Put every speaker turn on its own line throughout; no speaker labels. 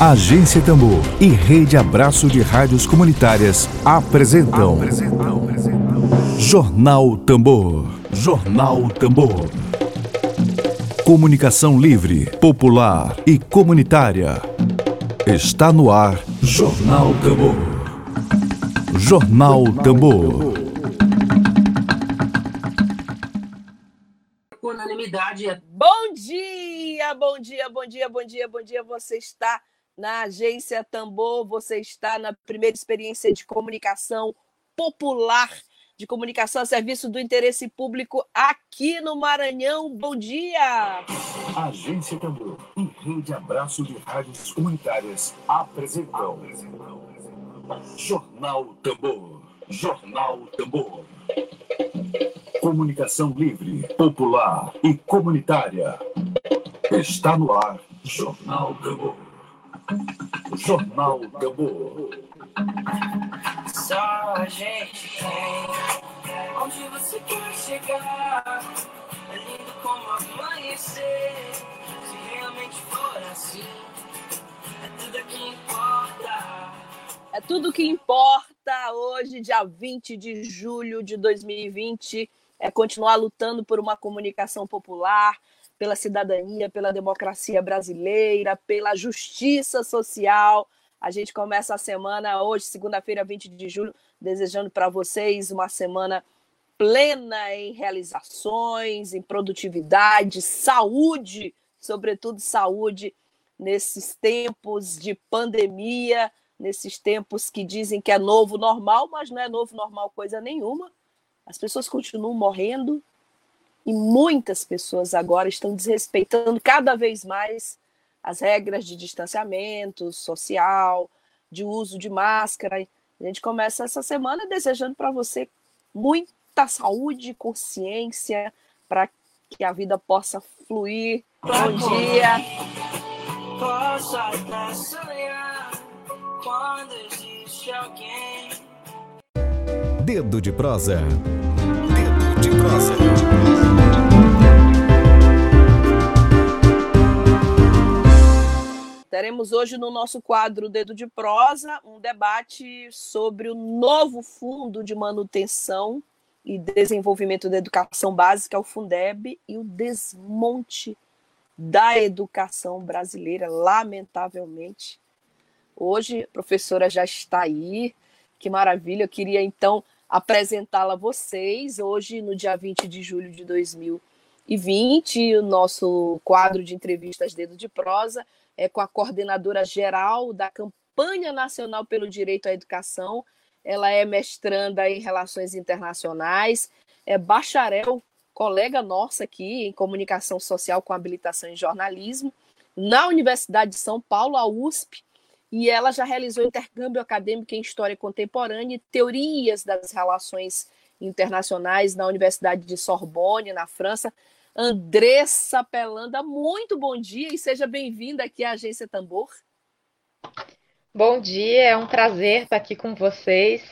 Agência Tambor e Rede Abraço de Rádios Comunitárias apresentam, apresentam, apresentam. Jornal Tambor. Jornal Tambor. Comunicação livre, popular e comunitária. Está no ar Jornal Tambor. Jornal Tambor.
Unanimidade. É bom dia, bom dia, bom dia, bom dia, bom dia. Você está na agência Tambor, você está na primeira experiência de comunicação popular, de comunicação a serviço do interesse público aqui no Maranhão. Bom dia!
Agência Tambor e Rede Abraço de Rádios Comunitárias apresentam Jornal Tambor. Jornal Tambor. Comunicação livre, popular e comunitária. Está no ar Jornal Tambor. Jornal Gamor.
Só a gente tem onde você quer chegar. É lindo como amanhecer. Se realmente for assim, é tudo que importa.
É tudo que importa hoje, dia 20 de julho de 2020, é continuar lutando por uma comunicação popular, pela cidadania, pela democracia brasileira, pela justiça social. A gente começa a semana hoje, segunda-feira, 20 de julho, desejando para vocês uma semana plena em realizações, em produtividade, saúde, sobretudo saúde nesses tempos de pandemia, nesses tempos que dizem que é novo normal, mas não é novo normal coisa nenhuma. As pessoas continuam morrendo, e muitas pessoas agora estão desrespeitando cada vez mais as regras de distanciamento social, de uso de máscara. A gente começa essa semana desejando para você muita saúde, consciência, para que a vida possa fluir. Bom dia.
Posso até sonhar quando existe alguém.
Dedo de prosa. Dedo de prosa.
Teremos hoje no nosso quadro Dedo de Prosa um debate sobre o novo Fundo de Manutenção e Desenvolvimento da Educação Básica, o Fundeb, e o desmonte da educação brasileira, lamentavelmente. Hoje a professora já está aí, que maravilha. Eu queria então apresentá-la a vocês hoje, no dia 20 de julho de 2020, o nosso quadro de entrevistas Dedo de Prosa é, com a coordenadora geral da Campanha Nacional pelo Direito à Educação. Ela é mestranda em Relações Internacionais, é bacharel, colega nossa aqui em Comunicação Social com habilitação em Jornalismo, na Universidade de São Paulo, a USP, e ela já realizou intercâmbio acadêmico em História Contemporânea e Teorias das Relações Internacionais na Universidade de Sorbonne, na França. Andressa Pelanda, muito bom dia e seja bem-vinda aqui à Agência Tambor.
Bom dia, é um prazer estar aqui com vocês.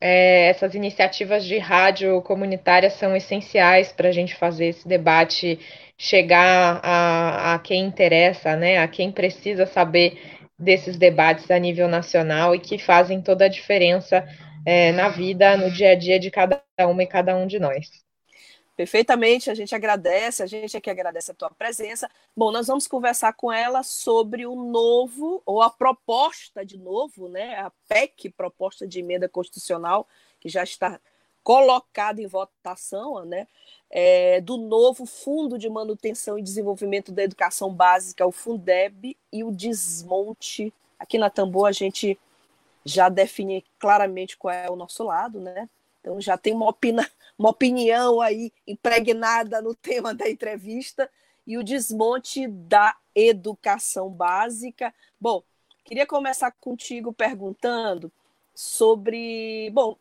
É, essas iniciativas de rádio comunitária são essenciais para a gente fazer esse debate chegar a, a quem interessa, né, a quem precisa saber desses debates a nível nacional e que fazem toda a diferença é, na vida, no dia a dia de cada uma e cada um de nós.
Perfeitamente, a gente agradece, a gente é que agradece a tua presença. Bom, nós vamos conversar com ela sobre o novo, ou a proposta de novo, né? A PEC, proposta de emenda constitucional, que já está colocada em votação, né? É, do novo Fundo de Manutenção e Desenvolvimento da Educação Básica, o Fundeb, e o desmonte. Aqui na Tambor a gente já define claramente qual é o nosso lado, né? Então já tem uma opinião uma opinião aí impregnada no tema da entrevista e o desmonte da educação básica. Bom, queria começar contigo perguntando sobre. Bom,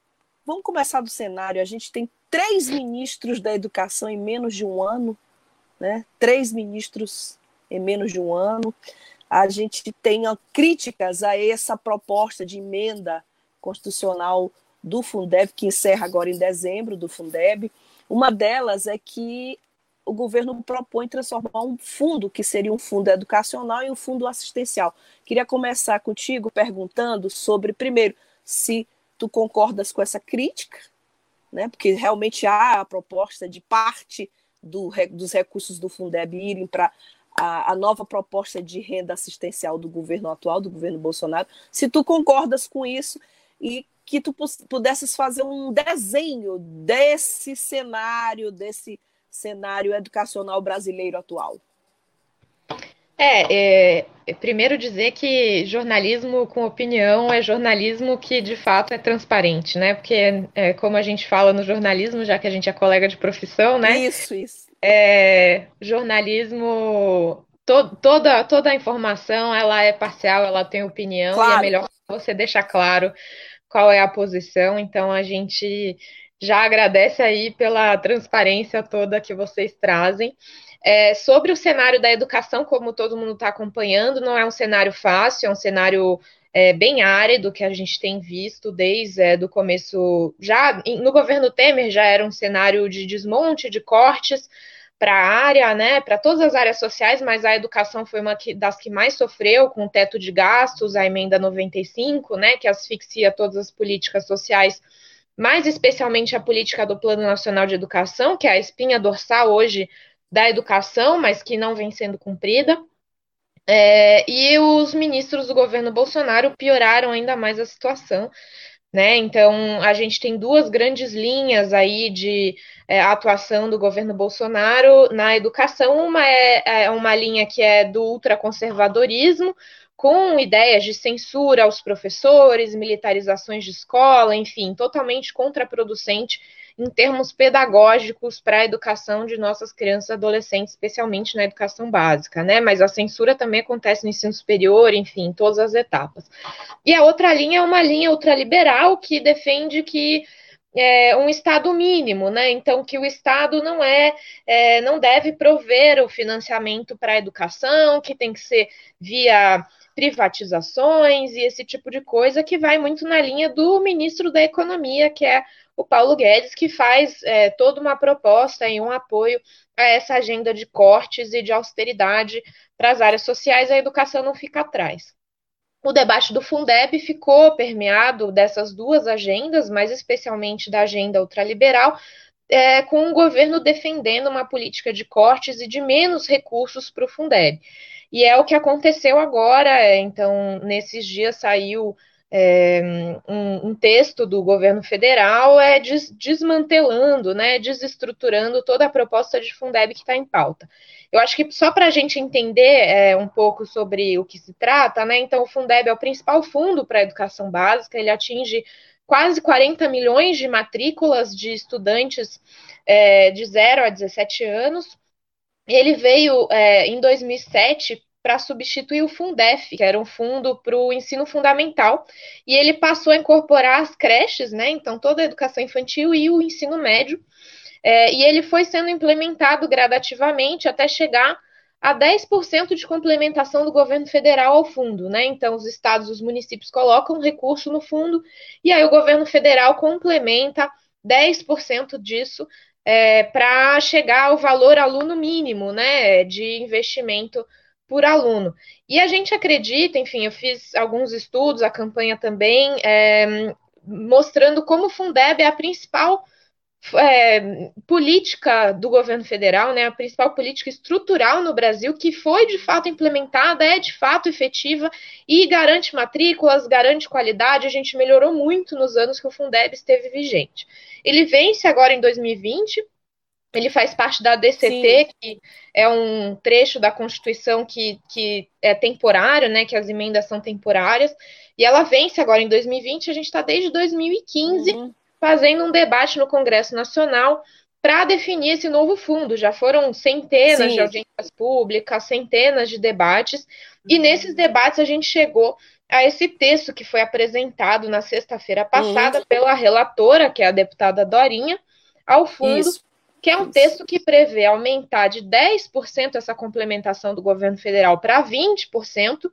vamos começar do cenário. A gente tem três ministros da educação em menos de um ano, né? Três ministros em menos de um ano. A gente tem críticas a essa proposta de emenda constitucional do Fundeb, que encerra agora em dezembro, do Fundeb. Uma delas é que o governo propõe transformar um fundo, que seria um fundo educacional, em um fundo assistencial. Queria começar contigo perguntando sobre, primeiro, se tu concordas com essa crítica, né? porque realmente há a proposta de parte do, dos recursos do Fundeb irem para a, a, nova proposta de renda assistencial do governo atual, do governo Bolsonaro, se tu concordas com isso e que tu pudesses fazer um desenho desse cenário, desse cenário educacional brasileiro atual.
É, é, primeiro dizer que jornalismo com opinião é jornalismo que de fato é transparente, né? Porque é, como a gente fala no jornalismo, já que a gente é colega de profissão, né?
Isso, isso.
É, jornalismo to, toda toda a informação ela é parcial, ela tem opinião claro. e é melhor você deixar claro qual é a posição. Então a gente já agradece aí pela transparência toda que vocês trazem. É, sobre o cenário da educação, como todo mundo está acompanhando, não é um cenário fácil, é um cenário é, bem árido que a gente tem visto desde é, do começo. Já no governo Temer já era um cenário de desmonte, de cortes para a área, né, para todas as áreas sociais, mas a educação foi uma das que mais sofreu com o teto de gastos, a emenda 95, né, que asfixia todas as políticas sociais mais especialmente a política do Plano Nacional de Educação, que é a espinha dorsal hoje da educação, mas que não vem sendo cumprida. É, e os ministros do governo Bolsonaro pioraram ainda mais a situação. Né? Então, a gente tem duas grandes linhas aí de é, atuação do governo Bolsonaro na educação. Uma é, é uma linha que é do ultraconservadorismo, com ideias de censura aos professores, militarizações de escola, enfim, totalmente contraproducente em termos pedagógicos para a educação de nossas crianças e adolescentes, especialmente na educação básica, né? Mas a censura também acontece no ensino superior, enfim, em todas as etapas. E a outra linha é uma linha ultraliberal que defende que é, um Estado mínimo, né? Então que o Estado não é, é não deve prover o financiamento para a educação, que tem que ser via privatizações e esse tipo de coisa que vai muito na linha do ministro da Economia, que é o Paulo Guedes, que faz é, toda uma proposta e um apoio a essa agenda de cortes e de austeridade para as áreas sociais, a educação não fica atrás. O debate do Fundeb ficou permeado dessas duas agendas, mas especialmente da agenda ultraliberal, é, com o governo defendendo uma política de cortes e de menos recursos para o Fundeb. E é o que aconteceu agora. É, então, nesses dias saiu é, um, um, texto do governo federal é, des, desmantelando, né, desestruturando toda a proposta de Fundeb que está em pauta. Eu acho que só para a gente entender é, um pouco sobre o que se trata, né, então o Fundeb é o principal fundo para a educação básica, ele atinge quase 40 milhões de matrículas de estudantes é, de 0 a 17 anos, ele veio é, em 2007 para substituir o Fundef, que era um fundo para o ensino fundamental, e ele passou a incorporar as creches, né? Então, toda a educação infantil e o ensino médio. É, e ele foi sendo implementado gradativamente até chegar a 10% de complementação do governo federal ao fundo, né? Então, os estados, os municípios colocam recurso no fundo e aí o governo federal complementa 10% disso é, para chegar ao valor aluno mínimo, né, de investimento por aluno. E a gente acredita, enfim, eu fiz alguns estudos, a campanha também, é, mostrando como o Fundeb é a principal é, política do governo federal, né, a principal política estrutural no Brasil, que foi de fato implementada, é de fato efetiva e garante matrículas, garante qualidade. A gente melhorou muito nos anos que o Fundeb esteve vigente. Ele vence agora em 2020. Ele faz parte da DCT, Sim. que é um trecho da Constituição que, que é temporário, né? Que as emendas são temporárias. E ela vence agora em 2020. A gente está desde 2015 uhum. Fazendo um debate no Congresso Nacional para definir esse novo fundo. Já foram centenas Sim. de audiências públicas, centenas de debates, e uhum. nesses debates a gente chegou a esse texto que foi apresentado na sexta-feira passada uhum. pela relatora, que é a deputada Dorinha, ao fundo, Isso. que é um Isso. texto que prevê aumentar de 10% essa complementação do governo federal para 20%,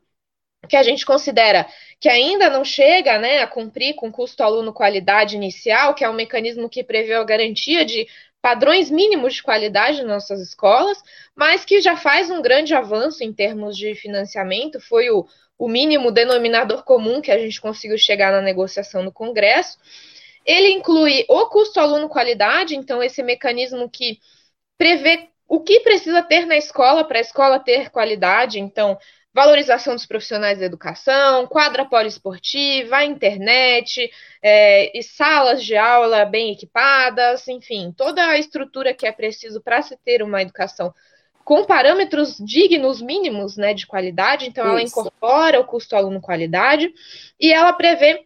que a gente considera que ainda não chega né, a cumprir com custo aluno qualidade inicial, que é um mecanismo que prevê a garantia de padrões mínimos de qualidade nas nossas escolas, mas que já faz um grande avanço em termos de financiamento, foi o, o mínimo denominador comum que a gente conseguiu chegar na negociação no Congresso. Ele inclui o custo aluno-qualidade, então, esse mecanismo que prevê o que precisa ter na escola para a escola ter qualidade, então, valorização dos profissionais da educação, quadra poliesportiva, internet, é, e salas de aula bem equipadas, enfim, toda a estrutura que é preciso para se ter uma educação com parâmetros dignos mínimos né, de qualidade, então Isso. ela incorpora o custo aluno qualidade e ela prevê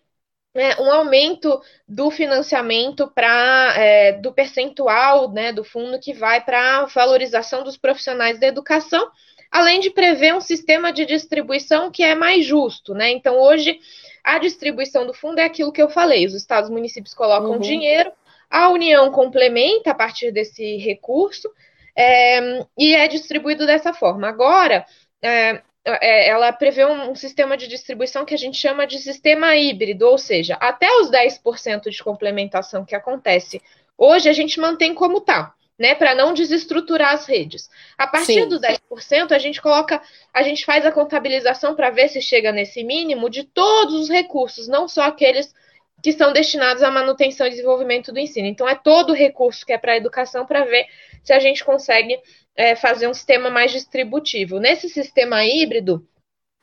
é, um aumento do financiamento para é, do percentual né, do fundo que vai para a valorização dos profissionais da educação além de prever um sistema de distribuição que é mais justo, né? Então, hoje, a distribuição do fundo é aquilo que eu falei: os estados e municípios colocam uhum. dinheiro, a União complementa a partir desse recurso é, e é distribuído dessa forma. Agora, é, é, ela prevê um, um, sistema de distribuição que a gente chama de sistema híbrido, ou seja, até os 10% de complementação que acontece hoje, a gente mantém como está né, para não desestruturar as redes. A partir Sim. do 10%, a gente coloca, a gente faz a contabilização para ver se chega nesse mínimo de todos os recursos, não só aqueles que são destinados à manutenção e desenvolvimento do ensino. Então, é todo o recurso que é para a educação para ver se a gente consegue é, fazer um sistema mais distributivo. Nesse sistema híbrido,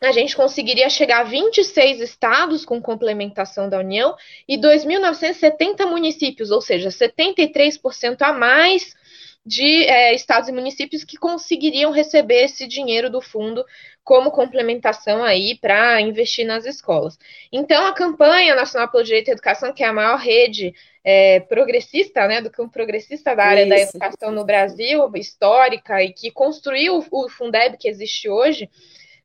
a gente conseguiria chegar a 26 estados com complementação da União e 2.970 municípios, ou seja, 73% a mais de é, estados e municípios que conseguiriam receber esse dinheiro do fundo como complementação aí para investir nas escolas. Então, a campanha nacional pelo direito à educação, que é a maior rede é, progressista, né, do campo progressista da área Isso. da educação no Brasil, histórica e que construiu o Fundeb que existe hoje,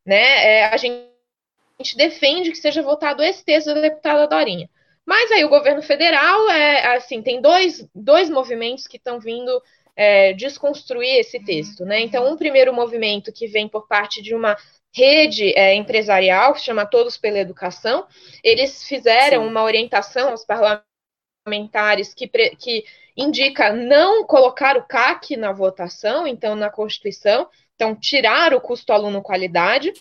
né, é, a gente defende que seja votado esse texto da deputada Dorinha. Mas aí o governo federal é assim tem dois, dois movimentos que estão vindo é, desconstruir esse uhum. texto. Né? Então, um primeiro movimento que vem por parte de uma rede é, empresarial que se chama Todos pela Educação, eles fizeram Sim. uma orientação aos parlamentares que, que indica não colocar o CAC na votação, então na Constituição, então tirar o custo aluno qualidade,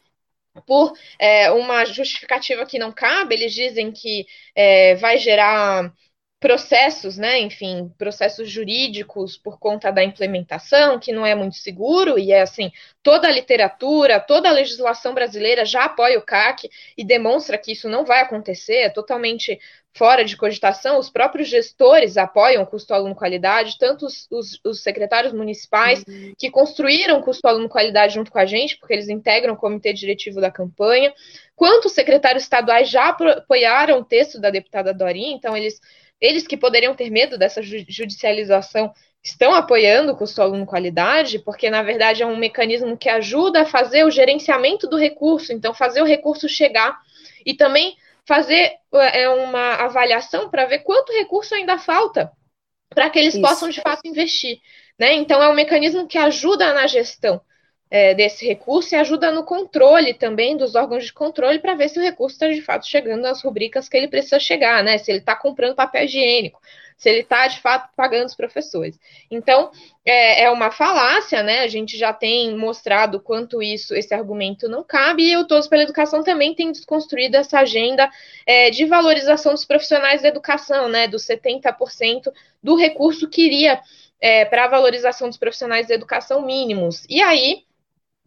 por é, uma justificativa que não cabe, eles dizem que é, vai gerar processos, né, enfim, processos jurídicos por conta da implementação, que não é muito seguro, e é assim, toda a literatura, toda a legislação brasileira já apoia o CAC e demonstra que isso não vai acontecer, é totalmente fora de cogitação, os próprios gestores apoiam o custo aluno qualidade, tanto os, os, os secretários municipais uhum. que construíram o custo aluno qualidade junto com a gente, porque eles integram o comitê diretivo da campanha, quanto os secretários estaduais já apoiaram o texto da deputada Dorinha, então eles eles que poderiam ter medo dessa judicialização estão apoiando o custo aluno qualidade, porque na verdade é um mecanismo que ajuda a fazer o gerenciamento do recurso, então fazer o recurso chegar e também fazer é, uma avaliação para ver quanto recurso ainda falta para que eles Isso. possam de fato investir. Né? Então é um mecanismo que ajuda na gestão é, desse recurso e ajuda no controle também dos órgãos de controle para ver se o recurso está de fato chegando às rubricas que ele precisa chegar, né? Se ele está comprando papel higiênico, se ele está de fato pagando os professores. Então é, é, uma falácia, né? A gente já tem mostrado quanto isso, esse argumento não cabe, e o Todos pela Educação também tem desconstruído essa agenda é, de valorização dos profissionais da educação, né? Dos 70% do recurso que iria é, para a valorização dos profissionais da educação mínimos. E aí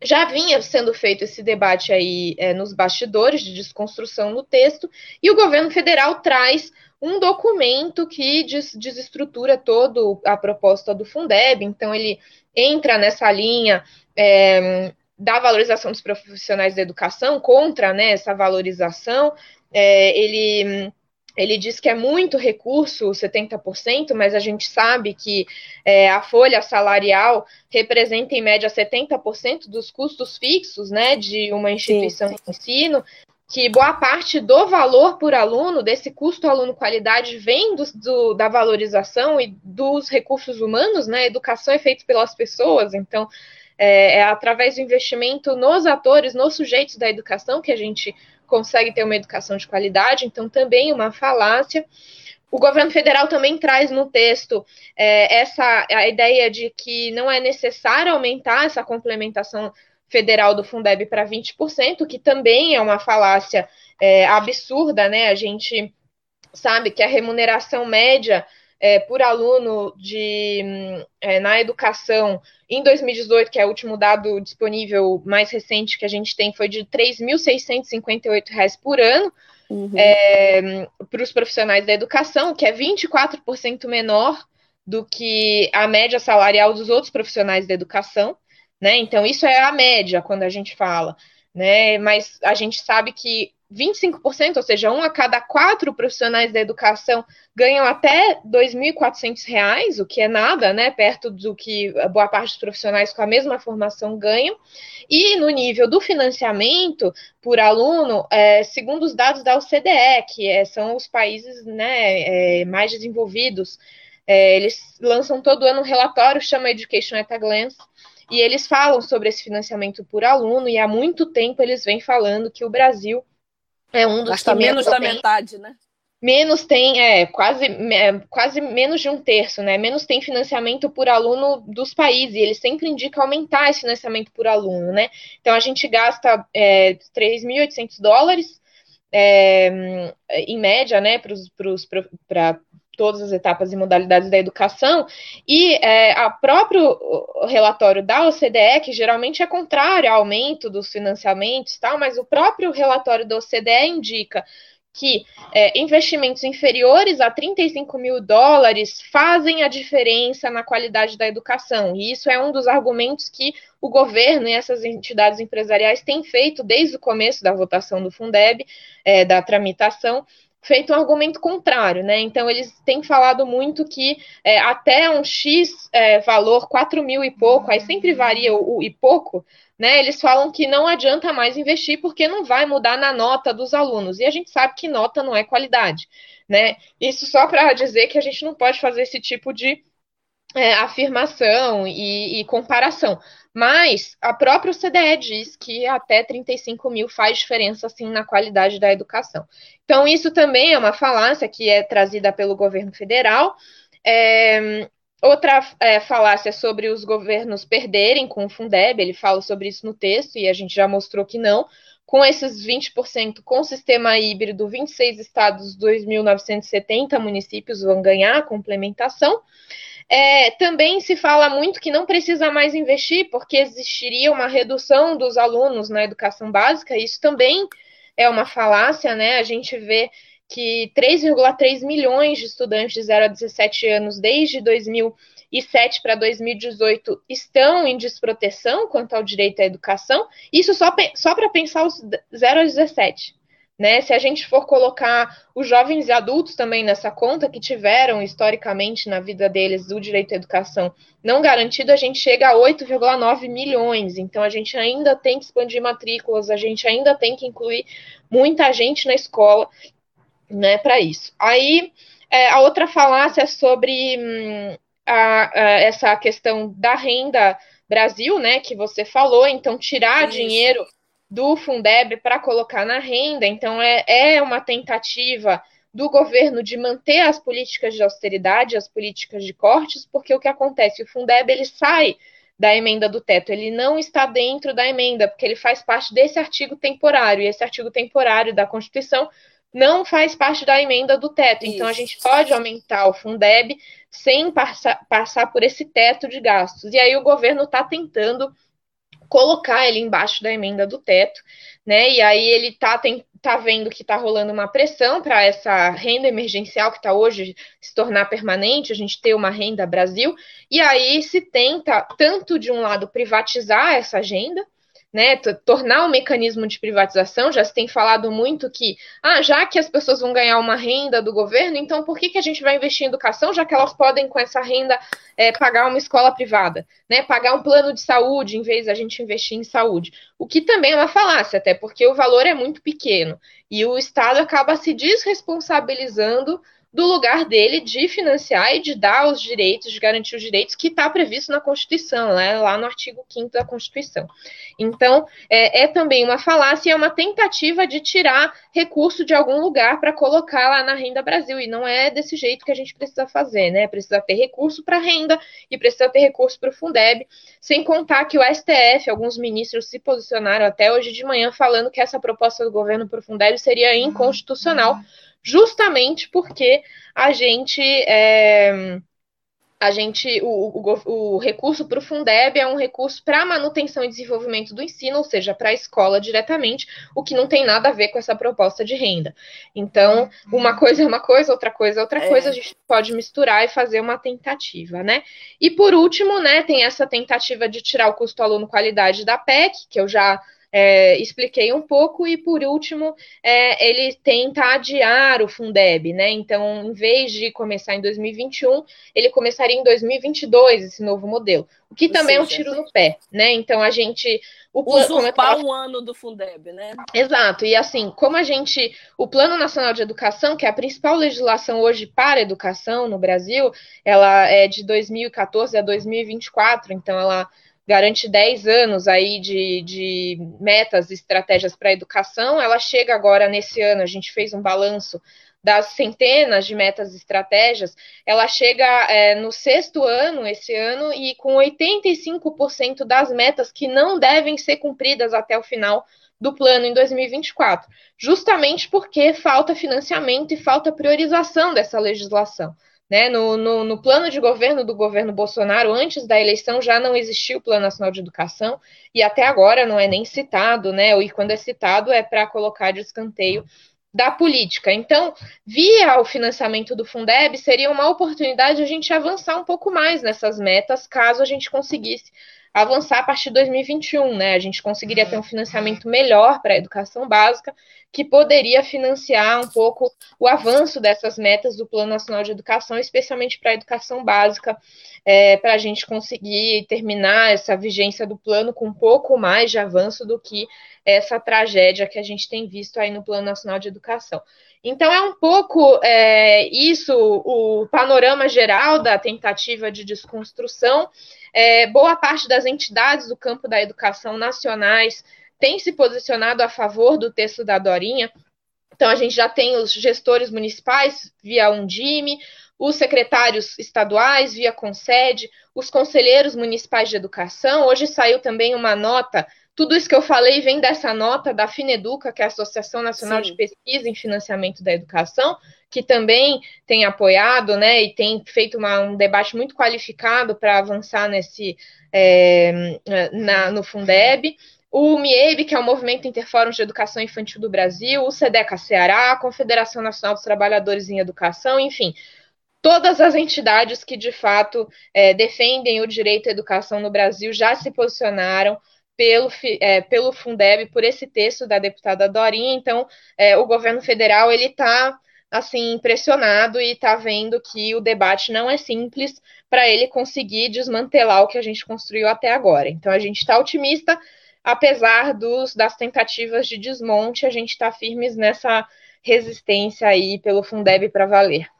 já vinha sendo feito esse debate aí é, nos bastidores de desconstrução do texto, e o governo federal traz um documento que des desestrutura todo a proposta do Fundeb, então ele entra nessa linha é, da valorização dos profissionais da educação, contra né, essa valorização, é, ele ele diz que é muito recurso, 70%, mas a gente sabe que é, a folha salarial representa, em média, 70% dos custos fixos né, de uma instituição sim, sim. de ensino, que boa parte do valor por aluno, desse custo aluno-qualidade, vem do, do, da valorização e dos recursos humanos, né? Educação é feita pelas pessoas, então é, é através do investimento nos atores, nos sujeitos da educação que a gente consegue ter uma educação de qualidade, então também uma falácia. O governo federal também traz no texto é, essa a ideia de que não é necessário aumentar essa complementação federal do Fundeb para 20%, que também é uma falácia é, absurda, né? A gente sabe que a remuneração média é, por aluno de, é, na educação em 2018, que é o último dado disponível mais recente que a gente tem, foi de R$ 3.658 por ano uhum. é, para os profissionais da educação, que é 24% menor do que a média salarial dos outros profissionais da educação. Né? Então, isso é a média quando a gente fala. Né? Mas a gente sabe que 25%, ou seja, um a cada quatro profissionais da educação ganham até R$ 2.400, o que é nada, né, perto do que boa parte dos profissionais com a mesma formação ganham. E no nível do financiamento por aluno, é, segundo os dados da OCDE, que é, são os países né, é, mais desenvolvidos, é, eles lançam todo ano um relatório, chama Education at a Glance, e eles falam sobre esse financiamento por aluno, e há muito tempo eles vêm falando que o Brasil é um dos
Gasta que menos da tem, metade, né?
Menos tem, é, quase, é, quase menos de um terço, né? Menos tem financiamento por aluno dos países, e eles sempre indicam aumentar esse financiamento por aluno, né? Então a gente gasta é, 3.800 dólares é, em média, né, para todas as etapas e modalidades da educação, e é, a próprio relatório da OCDE, que geralmente é contrário ao aumento dos financiamentos, tal, mas o próprio relatório da OCDE indica que é, investimentos inferiores a 35 mil dólares fazem a diferença na qualidade da educação. E isso é um dos argumentos que o governo e essas entidades empresariais têm feito desde o começo da votação do Fundeb, é, da tramitação, feito um argumento contrário, né? Então eles têm falado muito que é, até um X é, valor, 4 mil e pouco, aí sempre varia o, o, e pouco, né? Eles falam que não adianta mais investir porque não vai mudar na nota dos alunos. E a gente sabe que nota não é qualidade, né? Isso só para dizer que a gente não pode fazer esse tipo de é, afirmação e, e comparação. Mas a própria OCDE diz que até 35 mil faz diferença, assim, na qualidade da educação. Então, isso também é uma falácia que é trazida pelo governo federal. É, outra é, falácia é sobre os governos perderem com o Fundeb, ele fala sobre isso no texto, e a gente já mostrou que não. Com esses 20%, com sistema híbrido, 26 estados, 2.970 municípios vão ganhar a complementação. É, também se fala muito que não precisa mais investir, porque existiria uma redução dos alunos na educação básica, isso também é uma falácia, né? A gente vê que 3,3 milhões de estudantes de 0 a 17 anos desde 2007 para 2018 estão em desproteção quanto ao direito à educação, isso só, só para pensar os 0 a 17. Né? Se a gente for colocar os jovens e adultos também nessa conta que tiveram historicamente na vida deles o direito à educação não garantido, a gente chega a 8,9 milhões. Então a gente ainda tem que expandir matrículas, a gente ainda tem que incluir muita gente na escola, né, para isso. Aí é, a outra falácia é sobre hum, a, a, essa questão da renda Brasil, né, que você falou, então tirar dinheiro do Fundeb para colocar na renda. Então, é, é uma tentativa do governo de manter as políticas de austeridade, as políticas de cortes, porque o que acontece? O Fundeb ele sai da emenda do teto, ele não está dentro da emenda, porque ele faz parte desse artigo temporário, e esse artigo temporário da Constituição não faz parte da emenda do teto. Isso. Então, a gente pode aumentar o Fundeb sem passar, passar por esse teto de gastos. E aí o governo está tentando colocar ele embaixo da emenda do teto, né? E aí ele tá, tem, tá vendo que tá rolando uma pressão para essa renda emergencial que está hoje se tornar permanente, a gente ter uma renda Brasil, e aí se tenta, tanto de um lado, privatizar essa agenda, né, tornar um mecanismo de privatização, já se tem falado muito que, ah, já que as pessoas vão ganhar uma renda do governo, então por que, que a gente vai investir em educação, já que elas podem, com essa renda, é, pagar uma escola privada, né, pagar um plano de saúde, em vez da gente investir em saúde. O que também é uma falácia, até porque o valor é muito pequeno, e o Estado acaba se desresponsabilizando do lugar dele de financiar e de dar os direitos, de garantir os direitos que está previsto na Constituição, né, lá no artigo 5 da Constituição. Então, é, é também uma falácia, é uma tentativa de tirar recurso de algum lugar para colocar lá na Renda Brasil, e não é desse jeito que a gente precisa fazer, né? Precisa ter recurso para renda e precisa ter recurso para o Fundeb, sem contar que o STF, alguns ministros se posicionaram até hoje de manhã falando que essa proposta do governo para o Fundeb seria inconstitucional, justamente porque a gente é, a gente o, o, o recurso para o Fundeb é um recurso para manutenção e desenvolvimento do ensino, ou seja, para a escola diretamente, o que não tem nada a ver com essa proposta de renda. Então, uma coisa é uma coisa, outra coisa é outra é. coisa, a gente pode misturar e fazer uma tentativa, né? E por último, né, tem essa tentativa de tirar o custo aluno qualidade da PEC, que eu já é, expliquei um pouco, e por último, é, ele tenta adiar o Fundeb, né? Então, em vez de começar em 2021, ele começaria em 2022, esse novo modelo. O que Ou também seja, é um tiro no pé, né? Então, a gente.
O Usurpar um ano do Fundeb, né?
Exato, e assim, como a gente. O Plano Nacional de Educação, que é a principal legislação hoje para a educação no Brasil, ela é de 2014 a 2024, então ela garante 10 anos aí de, de metas e estratégias para a educação. Ela chega agora nesse ano, a gente fez um balanço das centenas de metas e estratégias, ela chega é, no sexto ano, esse ano, e com 85% das metas que não devem ser cumpridas até o final do plano em 2024, justamente porque falta financiamento e falta priorização dessa legislação. Né? No, no, no, plano de governo do governo Bolsonaro, antes da eleição, já não existia o Plano Nacional de Educação, e até agora não é nem citado, né? E quando é citado é para colocar de escanteio da política. Então, via o financiamento do Fundeb, seria uma oportunidade de a gente avançar um pouco mais nessas metas, caso a gente conseguisse avançar a partir de 2021, né? A gente conseguiria ter um financiamento melhor para a educação básica, que poderia financiar um pouco o avanço dessas metas do Plano Nacional de Educação, especialmente para a educação básica, é, para a gente conseguir terminar essa vigência do plano com um pouco mais de avanço do que essa tragédia que a gente tem visto aí no Plano Nacional de Educação. Então, é um pouco é, isso o panorama geral da tentativa de desconstrução. É, boa parte das entidades do campo da educação nacionais tem se posicionado a favor do texto da Dorinha. Então, a gente já tem os gestores municipais via Undime, os secretários estaduais via Concede, os conselheiros municipais de educação. Hoje saiu também uma nota tudo isso que eu falei vem dessa nota da Fineduca, que é a Associação Nacional Sim. de Pesquisa em Financiamento da Educação, que também tem apoiado né, e tem feito uma, um debate muito qualificado para avançar nesse é, na, no Fundeb. O MIEB, que é o Movimento Interfórum de Educação Infantil do Brasil, o SEDECA Ceará, a Confederação Nacional dos Trabalhadores em Educação, enfim, todas as entidades que de fato é, defendem o direito à educação no Brasil já se posicionaram pelo, é, pelo Fundeb, por esse texto da deputada Dorinha. Então, é, o governo federal ele está assim impressionado e está vendo que o debate não é simples para ele conseguir desmantelar o que a gente construiu até agora. Então, a gente está otimista, apesar dos, das tentativas de desmonte, a gente está firmes nessa resistência aí pelo Fundeb para valer.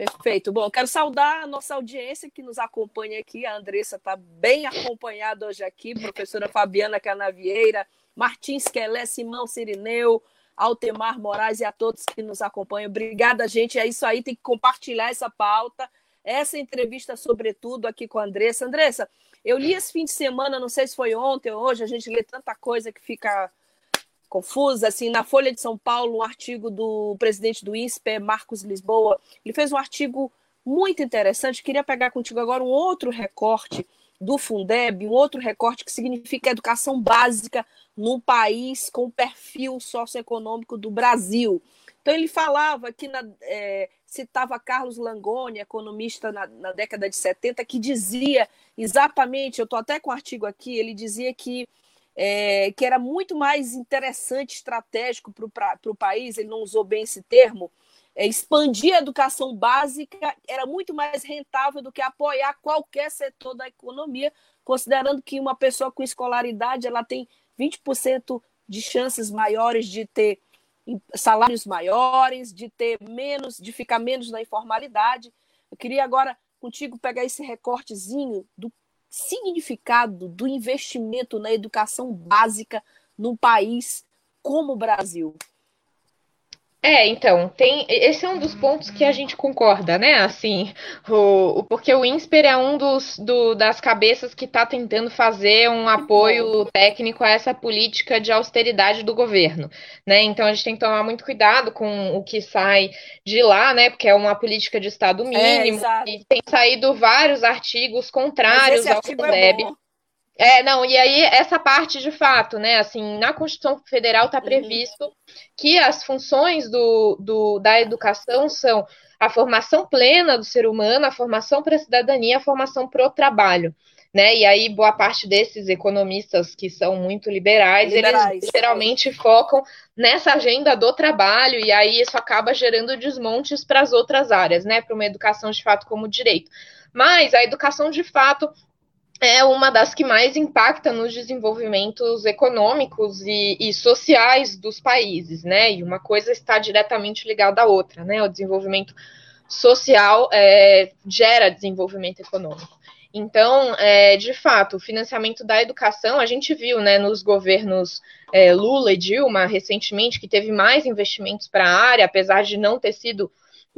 Perfeito. Bom, quero saudar a nossa audiência que nos acompanha aqui. A Andressa está bem acompanhada hoje aqui, professora Fabiana Canavieira, Martins Quelé, Simão Sirineu, Altemar Moraes e a todos que nos acompanham. Obrigada, gente. É isso aí, tem que compartilhar essa pauta, essa entrevista, sobretudo, aqui com a Andressa. Andressa, eu li esse fim de semana, não sei se foi ontem ou hoje, a gente lê tanta coisa que fica confusa, assim, na Folha de São Paulo, um artigo do presidente do INSPE, Marcos Lisboa, ele fez um artigo muito interessante, queria pegar contigo agora um outro recorte do Fundeb, um outro recorte que significa educação básica num país com perfil socioeconômico do Brasil. Então ele falava que na, é, citava Carlos Langoni, economista na, na, década de 70, que dizia exatamente, eu estou até com o um artigo aqui, ele dizia que é, que era muito mais interessante, estratégico para o país, ele não usou bem esse termo, é, expandir a educação básica era muito mais rentável do que apoiar qualquer setor da economia, considerando que uma pessoa com escolaridade ela tem 20% de chances maiores de ter salários maiores, de ter menos, de ficar menos na informalidade. Eu queria agora contigo pegar esse recortezinho do significado do investimento na educação básica num país como o Brasil.
É, então, tem esse é um dos pontos que a gente concorda, né? Assim, o, porque o INSPER é um dos do, das cabeças que está tentando fazer um apoio técnico a essa política de austeridade do governo, né? Então a gente tem que tomar muito cuidado com o que sai de lá, né? Porque é uma política de Estado é, mínimo é, e tem saído vários artigos contrários ao FUNDEB. É é, não, e aí essa parte de fato, né? Assim, na Constituição Federal está uhum. previsto uhum. que as funções do, do, da educação são a formação plena do ser humano, a formação para a cidadania, a formação para o trabalho. Né? E aí, boa parte desses economistas que são muito liberais, liberais eles geralmente focam nessa agenda do trabalho, e aí isso acaba gerando desmontes para as outras áreas, né? Para uma educação de fato como direito. Mas a educação de fato é uma das que mais impacta nos desenvolvimentos econômicos e, e, sociais dos países, né? E uma coisa está diretamente ligada à outra, né? O desenvolvimento social é, gera desenvolvimento econômico. Então, é, de fato, o financiamento da educação, a gente viu né, nos governos é, Lula e Dilma recentemente que teve mais investimentos para a área, apesar de não ter sido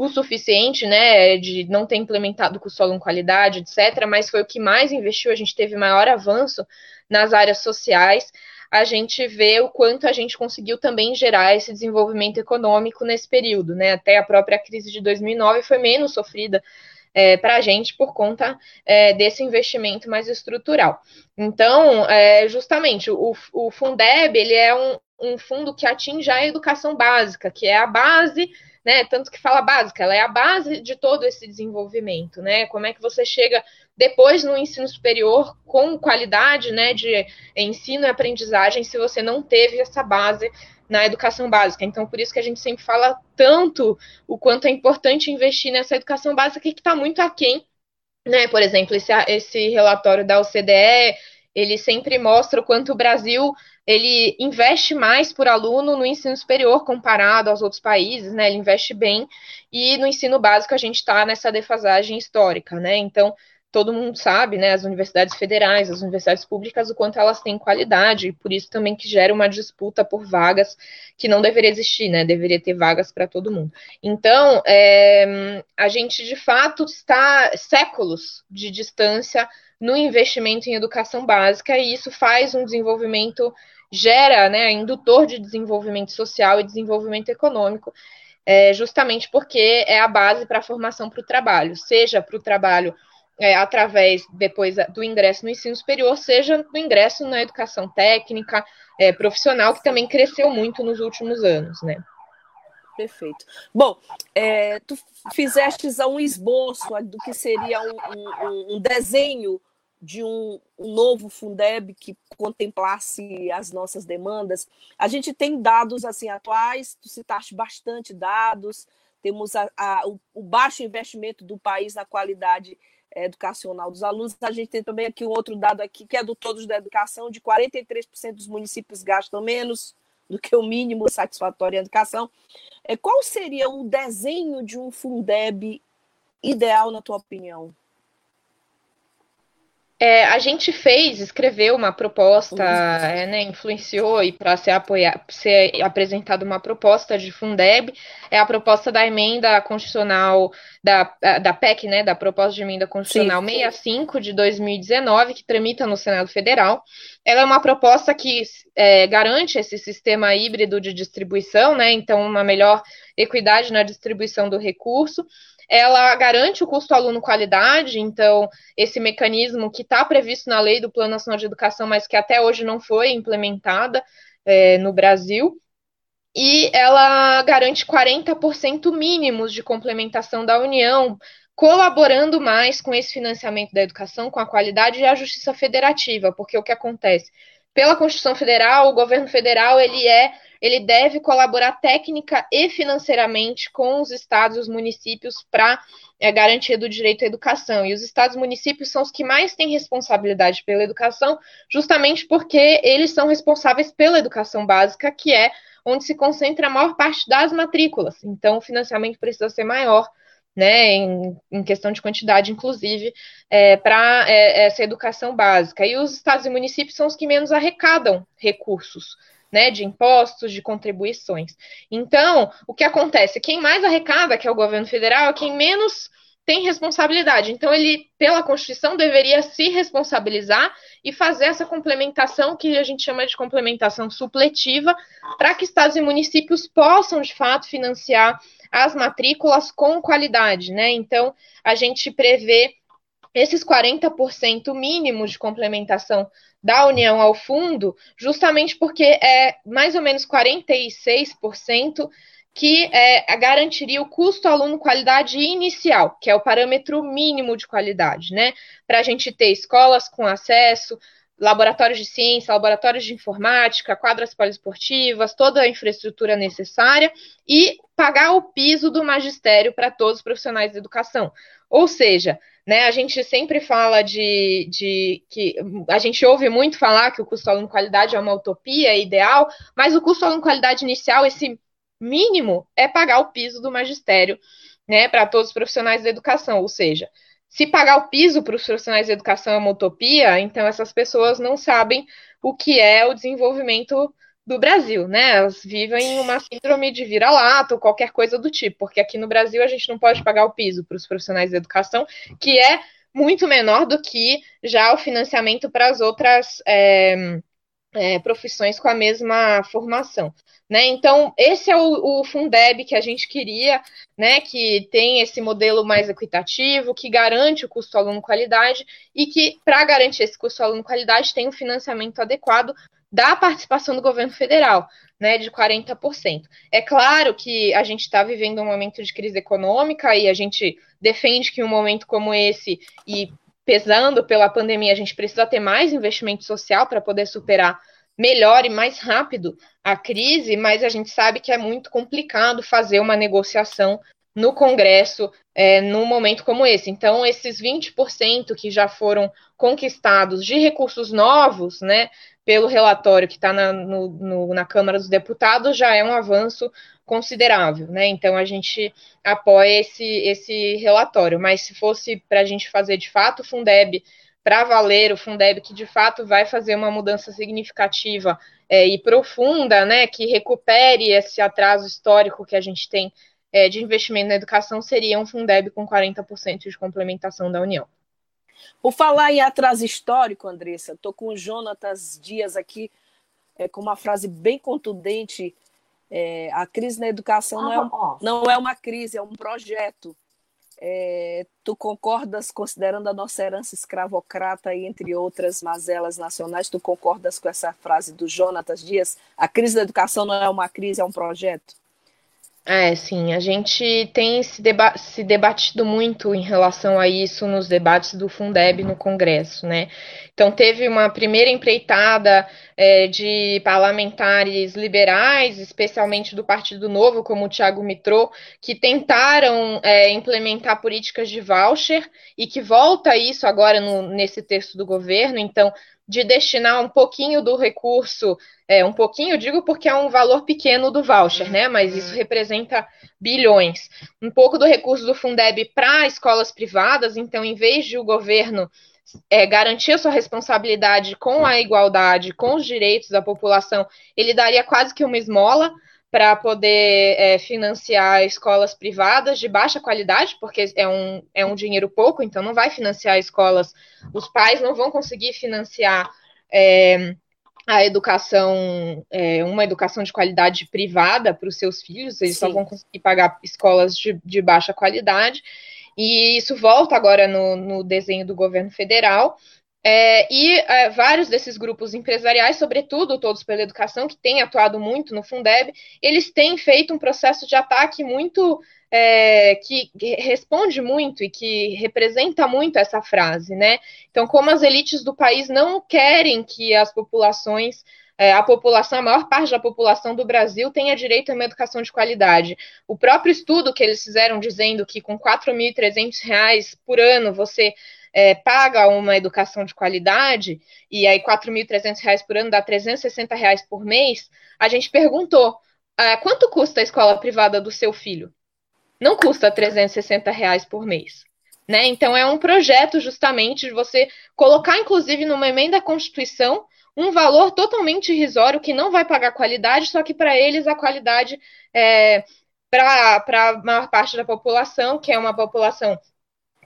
o suficiente, né, de não ter implementado com solo em qualidade, etc., mas foi o que mais investiu, a gente teve maior avanço nas áreas sociais, a gente vê o quanto a gente conseguiu também gerar esse desenvolvimento econômico nesse período, né, até a própria crise de 2009 foi menos sofrida é, para a gente por conta é, desse investimento mais estrutural. Então, é, justamente, o, o Fundeb, ele é um, um fundo que atinge a educação básica, que é a base né? Tanto que fala básica, ela é a base de todo esse desenvolvimento, né? Como é que você chega depois no ensino superior com qualidade, né, de ensino e aprendizagem, se você não teve essa base na educação básica. Então, por isso que a gente sempre fala tanto o quanto é importante investir nessa educação básica que está muito aquém, né? Por exemplo, esse, esse relatório da OCDE ele sempre mostra o quanto o Brasil ele investe mais por aluno no ensino superior comparado aos outros países, né? Ele investe bem e no ensino básico a gente está nessa defasagem histórica, né? Então todo mundo sabe, né? As universidades federais, as universidades públicas, o quanto elas têm qualidade e por isso também que gera uma disputa por vagas que não deveria existir, né? Deveria ter vagas para todo mundo. Então é, a gente de fato está séculos de distância no investimento em educação básica, e isso faz um desenvolvimento, gera, né, indutor de desenvolvimento social e desenvolvimento econômico, é, justamente porque é a base para a formação para o trabalho, seja para o trabalho é, através depois do ingresso no ensino superior, seja no ingresso na educação técnica, é, profissional, que também cresceu muito nos últimos anos, né?
Perfeito. Bom, é, tu fizeste um esboço do que seria um, um, um desenho de um, um, novo Fundeb que contemplasse as nossas demandas. A gente tem dados assim atuais, tu citaste bastante dados, temos a, a, o, o, baixo investimento do país na qualidade educacional dos alunos. A gente tem também aqui um outro dado aqui, que é do Todos da Educação, de 43% dos municípios gastam menos do que o mínimo satisfatório em educação. É, qual seria o desenho de um Fundeb ideal, na tua opinião?
É, a gente fez, escreveu uma proposta, é, né, influenciou e para ser, apoiar, ser apresentada uma proposta de Fundeb, é a proposta da emenda constitucional da, da PEC, né, da proposta de emenda constitucional Sim. 65 de 2019, que tramita no Senado Federal. Ela é uma proposta que é, garante esse sistema híbrido de distribuição, né, então uma melhor equidade na distribuição do recurso ela garante o custo aluno qualidade, então esse mecanismo que está previsto na lei do Plano Nacional de Educação, mas que até hoje não foi implementada é, no Brasil, e ela garante 40% mínimos de complementação da União, colaborando mais com esse financiamento da educação, com a qualidade e a justiça federativa, porque o que acontece? Pela Constituição Federal, o governo federal ele é ele deve colaborar técnica e financeiramente com os estados e os municípios para é, garantia do direito à educação. E os estados e municípios são os que mais têm responsabilidade pela educação, justamente porque eles são responsáveis pela educação básica, que é onde se concentra a maior parte das matrículas. Então, o financiamento precisa ser maior né, em, em, questão de quantidade, inclusive, é, para é, essa educação básica. E os estados e municípios são os que menos arrecadam recursos, né, de impostos, de contribuições. Então, o que acontece? Quem mais arrecada, que é o governo federal, é quem menos tem responsabilidade. Então, ele, pela Constituição, deveria se responsabilizar e fazer essa complementação que a gente chama de complementação supletiva, para que estados e municípios possam, de fato, financiar as matrículas com qualidade, né? Então, a gente prevê esses 40% mínimos de complementação da União ao fundo, justamente porque é mais ou menos 46% que é, garantiria o custo aluno qualidade inicial, que é o parâmetro mínimo de qualidade, né? Para a gente ter escolas com acesso, laboratórios de ciência, laboratórios de informática, quadras poliesportivas, toda a infraestrutura necessária e pagar o piso do magistério para todos os profissionais de educação. Ou seja, né, a gente sempre fala de, de, que a gente ouve muito falar que o custo aluno qualidade é uma utopia, é ideal, mas o custo aluno qualidade inicial, esse mínimo, é pagar o piso do magistério, né, para todos os profissionais da educação, ou seja, se pagar o piso para os profissionais de educação é uma utopia, então essas pessoas não sabem o que é o desenvolvimento do Brasil, né? Elas vivem uma síndrome de vira-lata ou qualquer coisa do tipo, porque aqui no Brasil a gente não pode pagar o piso para os profissionais de educação, que é muito menor do que já o financiamento para as outras é, é, profissões com a mesma formação. Né? Então, esse é o, o, Fundeb que a gente queria, né? que tem esse modelo mais equitativo, que garante o custo aluno qualidade e que, para garantir esse custo aluno qualidade, tem um financiamento adequado da participação do governo federal, né, de 40%. É claro que a gente está vivendo um momento de crise econômica e a gente defende que um momento como esse e pesando pela pandemia, a gente precisa ter mais investimento social para poder superar melhor e mais rápido a crise, mas a gente sabe que é muito complicado fazer uma negociação no Congresso é, num momento como esse. Então, esses 20% que já foram conquistados de recursos novos, né, pelo relatório que está na, na Câmara dos Deputados, já é um avanço considerável, né? Então a gente apoia esse, esse relatório. Mas se fosse para a gente fazer de fato o Fundeb para valer o Fundeb, que de fato vai fazer uma mudança significativa é, e profunda, né, que recupere esse atraso histórico que a gente tem é, de investimento na educação, seria um Fundeb com 40% de complementação da União.
Por falar em atraso histórico, Andressa, estou com o Jonatas Dias aqui é, com uma frase bem contundente. É, a crise na educação não, é um, não é uma crise, é um projeto. É, tu concordas, considerando a nossa herança escravocrata e entre outras mazelas nacionais, tu concordas com essa frase do Jonatas Dias? A crise da educação não é uma crise, é um projeto?
É, sim, a gente tem se, deba se, debatido muito em relação a isso nos debates do Fundeb no Congresso, né? Então, teve uma primeira empreitada é, de parlamentares liberais, especialmente do Partido Novo, como o Tiago Mitrô, que tentaram é, implementar políticas de voucher e que volta isso agora no, nesse texto do governo. Então, de destinar um pouquinho do recurso, é, um pouquinho, digo porque é um valor pequeno do voucher, né? Mas isso representa bilhões. Um pouco do recurso do Fundeb para escolas privadas, então, em vez de o governo é, garantir a sua responsabilidade com a igualdade, com os direitos da população, ele daria quase que uma esmola para poder é, financiar escolas privadas de baixa qualidade, porque é um, é um dinheiro pouco, então não vai financiar escolas, os pais não vão conseguir financiar é, a educação, é, uma educação de qualidade privada para os seus filhos, eles Sim. só vão conseguir pagar escolas de, de baixa qualidade, e isso volta agora no, no desenho do governo federal, é, e é, vários desses grupos empresariais, sobretudo todos pela educação, que têm atuado muito no Fundeb, eles têm feito um processo de ataque muito é, que responde muito e que representa muito essa frase, né? Então, como as elites do país não querem que as populações é, a população, a maior parte da população do Brasil tenha direito a uma educação de qualidade. O próprio estudo que eles fizeram dizendo que com R$ 4.300 por ano você é, paga uma educação de qualidade, e aí R$ 4.300 por ano dá 360 reais por mês, a gente perguntou, ah, quanto custa a escola privada do seu filho? Não custa 360 reais por mês. Né? Então, é um projeto justamente de você colocar, inclusive, numa emenda à Constituição, um valor totalmente irrisório que não vai pagar qualidade, só que para eles a qualidade é para a maior parte da população, que é uma população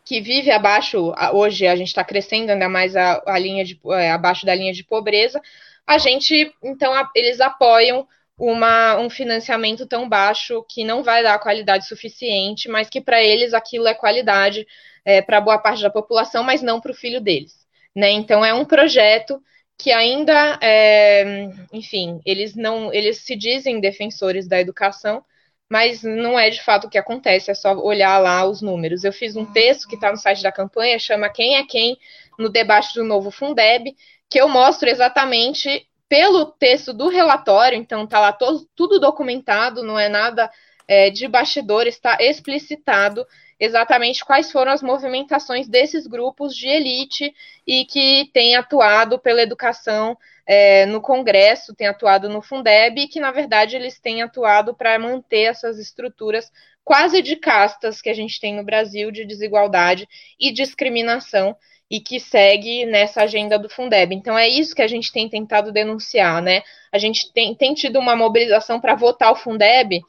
que vive abaixo, hoje a gente está crescendo ainda mais a, a linha de, é, abaixo da linha de pobreza, a gente, então, a, eles apoiam uma, um financiamento tão baixo que não vai dar qualidade suficiente, mas que para eles aquilo é qualidade é, para boa parte da população, mas não para o filho deles. Né? Então é um projeto que ainda, é, enfim, eles não, eles se dizem defensores da educação, mas não é de fato o que acontece, é só olhar lá os números. Eu fiz um texto que está no site da campanha, chama Quem é Quem no debate do novo Fundeb, que eu mostro exatamente pelo texto do relatório, então está lá todo, tudo documentado, não é nada é, de bastidor, está explicitado exatamente quais foram as movimentações desses grupos de elite e que têm atuado pela educação é, no Congresso, têm atuado no Fundeb, e que, na verdade, eles têm atuado para manter essas estruturas quase de castas que a gente tem no Brasil de desigualdade e discriminação e que segue nessa agenda do Fundeb. Então é isso que a gente tem tentado denunciar, né? A gente tem, tem tido uma mobilização para votar o Fundeb,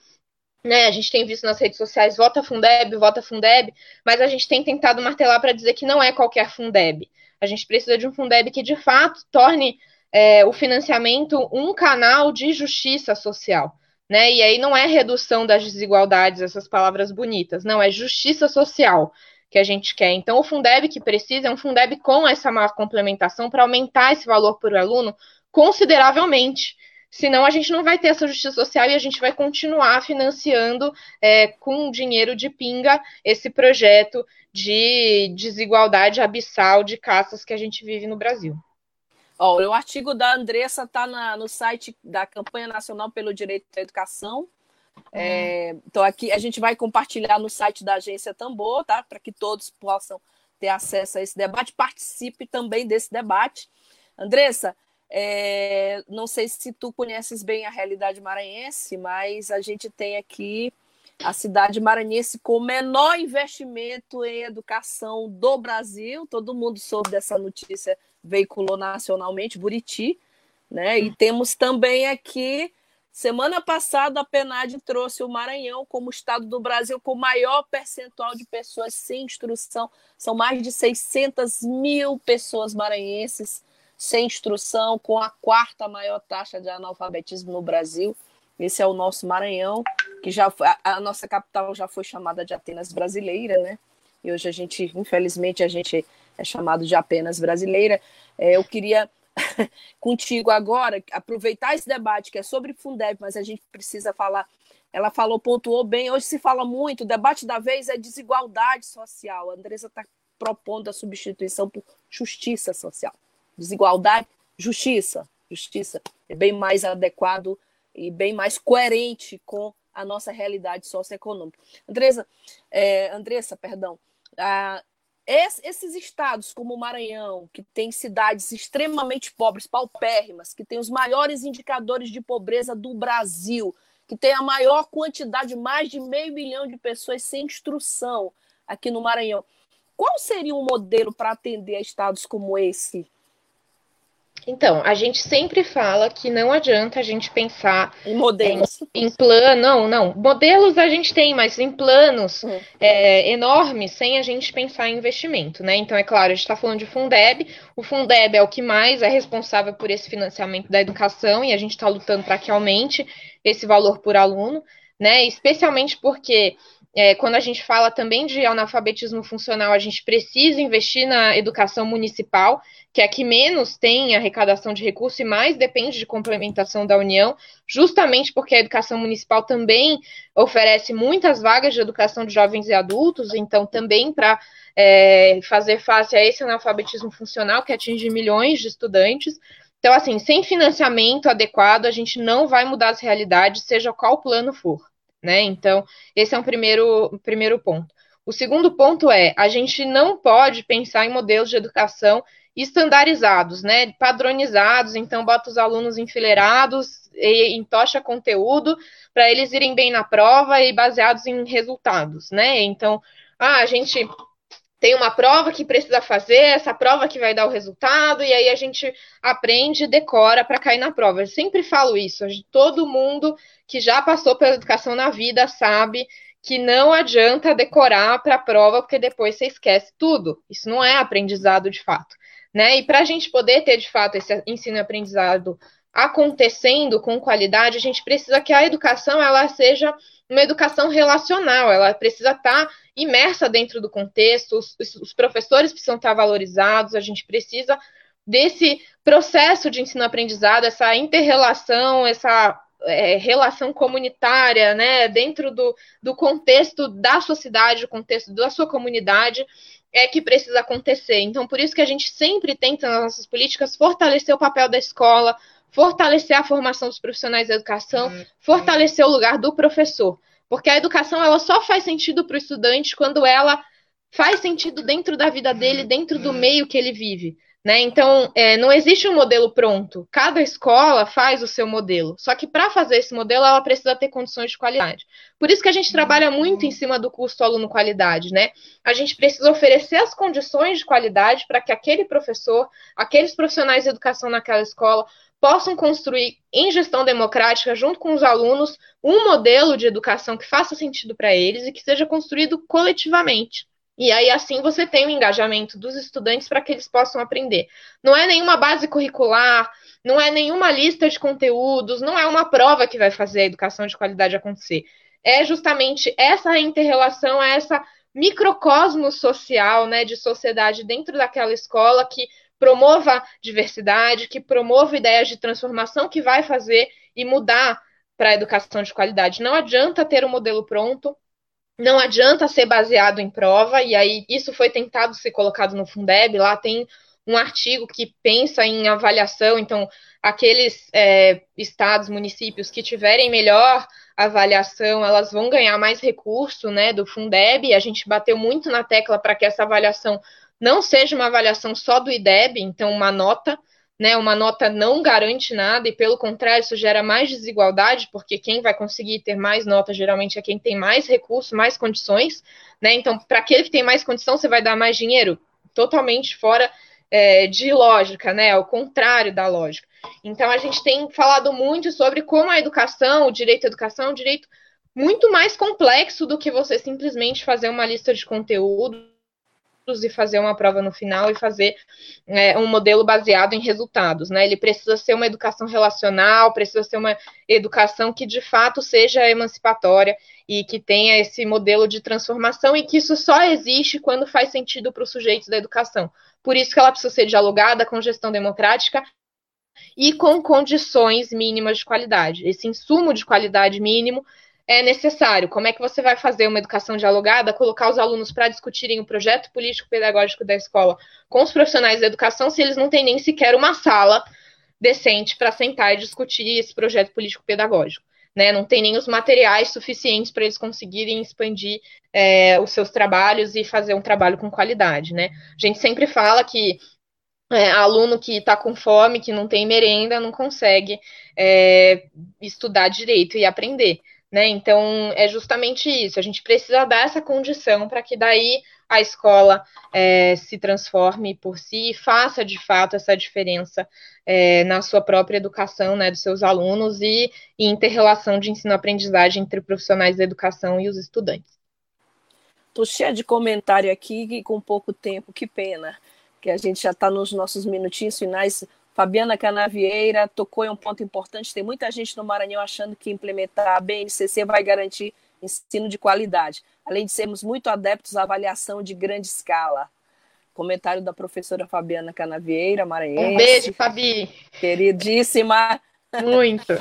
né? A gente tem visto nas redes sociais vota Fundeb, vota Fundeb, mas a gente tem tentado martelar para dizer que não é qualquer Fundeb. A gente precisa de um Fundeb que de fato torne é, o financiamento um canal de justiça social. Né? E aí não é redução das desigualdades, essas palavras bonitas, não, é justiça social que a gente quer. Então, o Fundeb que precisa é um Fundeb com essa maior complementação para aumentar esse valor por aluno consideravelmente. Senão a gente não vai ter essa justiça social e a gente vai continuar financiando é, com dinheiro de pinga esse projeto de desigualdade abissal de caças que a gente vive no Brasil.
Ó, o artigo da Andressa está no site da Campanha Nacional pelo Direito à Educação. É, então aqui a gente vai compartilhar no site da agência Tambor, tá? Para que todos possam ter acesso a esse debate. Participe também desse debate. Andressa, é, não sei se tu conheces bem a realidade maranhense, mas a gente tem aqui a cidade maranhense com o menor investimento em educação do Brasil. Todo mundo soube dessa notícia, veiculou nacionalmente, Buriti. Né? E temos também aqui, semana passada, a PNAD trouxe o Maranhão como estado do Brasil com maior percentual de pessoas sem instrução. São mais de 600 mil pessoas maranhenses sem instrução, com a quarta maior taxa de analfabetismo no Brasil. Esse é o nosso Maranhão, que já a, a nossa capital já foi chamada de Atenas brasileira, né? E hoje a gente, infelizmente, a gente é chamado de apenas brasileira. É, eu queria contigo agora aproveitar esse debate que é sobre Fundeb, mas a gente precisa falar. Ela falou, pontuou bem. Hoje se fala muito. O debate da vez é desigualdade social. A Andressa está propondo a substituição por justiça social. Desigualdade, justiça. Justiça é bem mais adequado e bem mais coerente com a nossa realidade socioeconômica. Andressa, é, Andressa, perdão, ah, esses estados como o Maranhão, que tem cidades extremamente pobres, paupérrimas, que tem os maiores indicadores de pobreza do Brasil, que tem a maior quantidade, mais de meio milhão de pessoas sem instrução aqui no Maranhão. Qual seria um modelo para atender a estados como esse?
Então, a gente sempre fala que não adianta a gente pensar
em modelos.
Em, em plano, não, não. Modelos a gente tem, mas em planos uhum. é, enormes, sem a gente pensar em investimento, né? Então, é claro, a gente está falando de Fundeb. O Fundeb é o que mais é responsável por esse financiamento da educação e a gente está lutando para que aumente esse valor por aluno, né? Especialmente porque é, quando a gente fala também de analfabetismo funcional, a gente precisa investir na educação municipal, que é que menos tem arrecadação de recursos e mais depende de complementação da União, justamente porque a educação municipal também oferece muitas vagas de educação de jovens e adultos, então também para é, fazer face a esse analfabetismo funcional que atinge milhões de estudantes. Então, assim, sem financiamento adequado, a gente não vai mudar as realidades, seja qual plano for né? Então, esse é um primeiro, primeiro ponto. O segundo ponto é: a gente não pode pensar em modelos de educação estandarizados, né, padronizados, então bota os alunos enfileirados e entocha conteúdo para eles irem bem na prova e baseados em resultados, né? Então, ah, a gente tem uma prova que precisa fazer, essa prova que vai dar o resultado, e aí a gente aprende e decora para cair na prova. Eu sempre falo isso, todo mundo que já passou pela educação na vida sabe que não adianta decorar para a prova, porque depois você esquece tudo. Isso não é aprendizado de fato. Né? E para a gente poder ter de fato esse ensino e aprendizado acontecendo com qualidade, a gente precisa que a educação ela seja uma educação relacional, ela precisa estar imersa dentro do contexto, os, os professores precisam estar valorizados, a gente precisa desse processo de ensino-aprendizado, essa interrelação, essa é, relação comunitária, né, dentro do, do contexto da sociedade, do contexto da sua comunidade, é que precisa acontecer. Então, por isso que a gente sempre tenta, nas nossas políticas, fortalecer o papel da escola, fortalecer a formação dos profissionais da educação, uhum. fortalecer o lugar do professor. Porque a educação ela só faz sentido para o estudante quando ela faz sentido dentro da vida dele, dentro do meio que ele vive. Né? Então, é, não existe um modelo pronto. Cada escola faz o seu modelo. Só que para fazer esse modelo, ela precisa ter condições de qualidade. Por isso que a gente trabalha muito em cima do custo aluno-qualidade. Né? A gente precisa oferecer as condições de qualidade para que aquele professor, aqueles profissionais de educação naquela escola, possam construir em gestão democrática, junto com os alunos, um modelo de educação que faça sentido para eles e que seja construído coletivamente. E aí, assim, você tem o engajamento dos estudantes para que eles possam aprender. Não é nenhuma base curricular, não é nenhuma lista de conteúdos, não é uma prova que vai fazer a educação de qualidade acontecer. É justamente essa interrelação, é essa microcosmo social, né, de sociedade dentro daquela escola que promova diversidade, que promova ideias de transformação que vai fazer e mudar para a educação de qualidade. Não adianta ter um modelo pronto, não adianta ser baseado em prova, e aí isso foi tentado ser colocado no Fundeb, lá tem um artigo que pensa em avaliação, então aqueles é, estados, municípios que tiverem melhor avaliação, elas vão ganhar mais recurso né, do Fundeb, a gente bateu muito na tecla para que essa avaliação não seja uma avaliação só do IDEB, então uma nota, né, uma nota não garante nada, e pelo contrário, isso gera mais desigualdade, porque quem vai conseguir ter mais nota geralmente é quem tem mais recursos, mais condições, né? Então, para aquele que tem mais condição, você vai dar mais dinheiro, totalmente fora é, de lógica, né? Ao contrário da lógica. Então, a gente tem falado muito sobre como a educação, o direito à educação, é um direito muito mais complexo do que você simplesmente fazer uma lista de conteúdo e fazer uma prova no final e fazer é, um modelo baseado em resultados, né? Ele precisa ser uma educação relacional, precisa ser uma educação que de fato seja emancipatória e que tenha esse modelo de transformação e que isso só existe quando faz sentido para os sujeitos da educação. Por isso que ela precisa ser dialogada com gestão democrática e com condições mínimas de qualidade. Esse insumo de qualidade mínimo é necessário? Como é que você vai fazer uma educação dialogada, colocar os alunos para discutirem o projeto político-pedagógico da escola com os profissionais da educação se eles não têm nem sequer uma sala decente para sentar e discutir esse projeto político-pedagógico? Né? Não tem nem os materiais suficientes para eles conseguirem expandir é, os seus trabalhos e fazer um trabalho com qualidade. Né? A gente sempre fala que é, aluno que está com fome, que não tem merenda, não consegue é, estudar direito e aprender. Né? Então, é justamente isso. A gente precisa dar essa condição para que daí a escola é, se transforme por si e faça de fato essa diferença é, na sua própria educação, né, dos seus alunos e, e inter-relação de ensino-aprendizagem entre profissionais da educação e os estudantes.
Estou cheia de comentário aqui e com pouco tempo, que pena, que a gente já está nos nossos minutinhos finais. Fabiana Canavieira tocou em um ponto importante. Tem muita gente no Maranhão achando que implementar a BNCC vai garantir ensino de qualidade, além de sermos muito adeptos à avaliação de grande escala. Comentário da professora Fabiana Canavieira, maranhense.
Um beijo, Fabi.
Queridíssima.
Muito.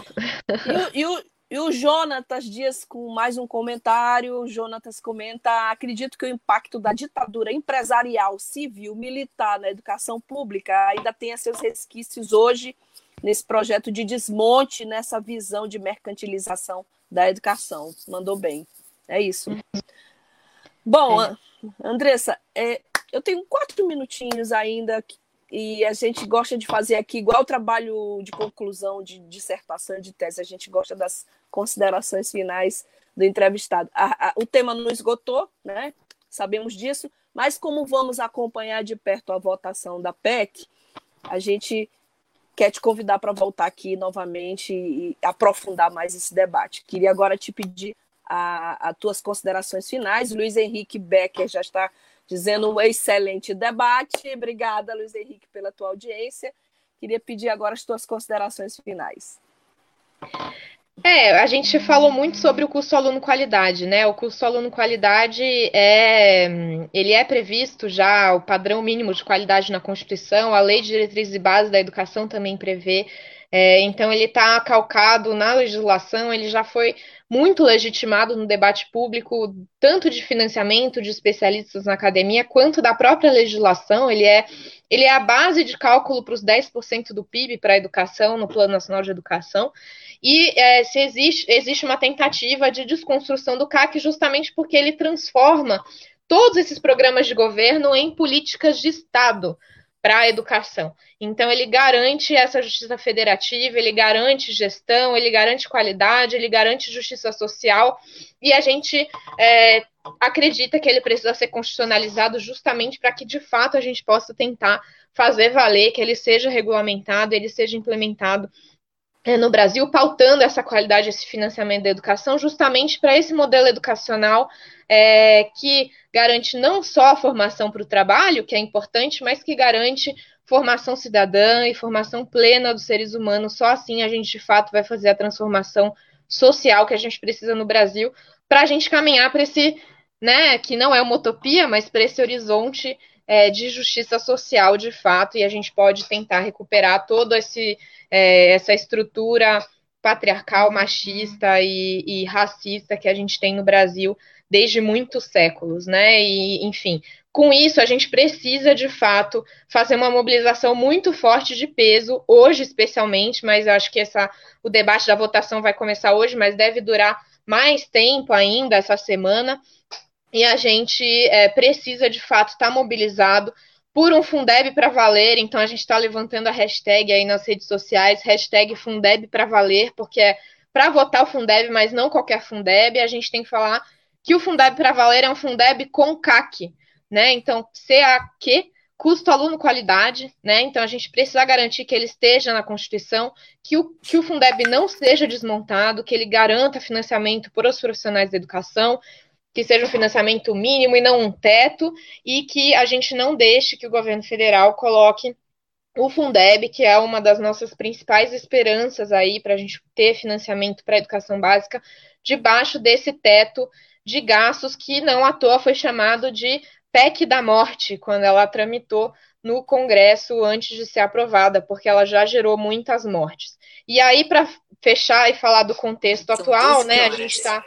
E, e, e o Jonatas Dias com mais um comentário. O Jonatas comenta: acredito que o impacto da ditadura empresarial, civil, militar na educação pública ainda tenha seus resquícios hoje nesse projeto de desmonte, nessa visão de mercantilização da educação. Mandou bem. É isso. Bom, é. Andressa, é, eu tenho quatro minutinhos ainda e a gente gosta de fazer aqui, igual o trabalho de conclusão de dissertação de tese, a gente gosta das considerações finais do entrevistado. A, a, o tema não esgotou, né? sabemos disso, mas como vamos acompanhar de perto a votação da PEC, a gente quer te convidar para voltar aqui novamente e aprofundar mais esse debate. Queria agora te pedir as tuas considerações finais. Luiz Henrique Becker já está dizendo um excelente debate. Obrigada, Luiz Henrique, pela tua audiência. Queria pedir agora as tuas considerações finais.
É, a gente falou muito sobre o custo aluno qualidade, né? O custo aluno qualidade é, ele é previsto já o padrão mínimo de qualidade na Constituição, a Lei de Diretrizes e Bases da Educação também prevê. É, então ele está calcado na legislação, ele já foi muito legitimado no debate público, tanto de financiamento de especialistas na academia, quanto da própria legislação. Ele é, ele é a base de cálculo para os 10% do PIB para a educação, no Plano Nacional de Educação. E é, se existe, existe uma tentativa de desconstrução do CAC justamente porque ele transforma todos esses programas de governo em políticas de Estado para a educação. Então, ele garante essa justiça federativa, ele garante gestão, ele garante qualidade, ele garante justiça social, e a gente é, acredita que ele precisa ser constitucionalizado justamente para que, de fato, a gente possa tentar fazer valer, que ele seja regulamentado, ele seja implementado no Brasil, pautando essa qualidade, esse financiamento da educação, justamente para esse modelo educacional é, que garante não só a formação para o trabalho, que é importante, mas que garante formação cidadã e formação plena dos seres humanos. Só assim a gente, de fato, vai fazer a transformação social que a gente precisa no Brasil para a gente caminhar para esse, né, que não é uma utopia, mas para esse horizonte é, de justiça social, de fato, e a gente pode tentar recuperar toda esse, é, essa estrutura patriarcal, machista e, e racista que a gente tem no Brasil desde muitos séculos, né? E, enfim, com isso, a gente precisa, de fato, fazer uma mobilização muito forte de peso, hoje especialmente, mas acho que essa, o debate da votação vai começar hoje, mas deve durar mais tempo ainda essa semana. E a gente é, precisa, de fato, estar tá mobilizado por um Fundeb para valer. Então, a gente está levantando a hashtag aí nas redes sociais, hashtag Fundeb para valer, porque é para votar o Fundeb, mas não qualquer Fundeb. A gente tem que falar que o Fundeb para valer é um Fundeb com CAC, né? Então, CAQ, custo aluno qualidade, né? Então a gente precisa garantir que ele esteja na Constituição, que o, que o Fundeb não seja desmontado, que ele garanta financiamento para os profissionais da educação, que seja um financiamento mínimo e não um teto, e que a gente não deixe que o governo federal coloque o Fundeb, que é uma das nossas principais esperanças aí para a gente ter financiamento para a educação básica, debaixo desse teto de gastos que não à toa foi chamado de PEC da morte, quando ela tramitou no Congresso antes de ser aprovada, porque ela já gerou muitas mortes. E aí, para fechar e falar do contexto atual, né, a gente está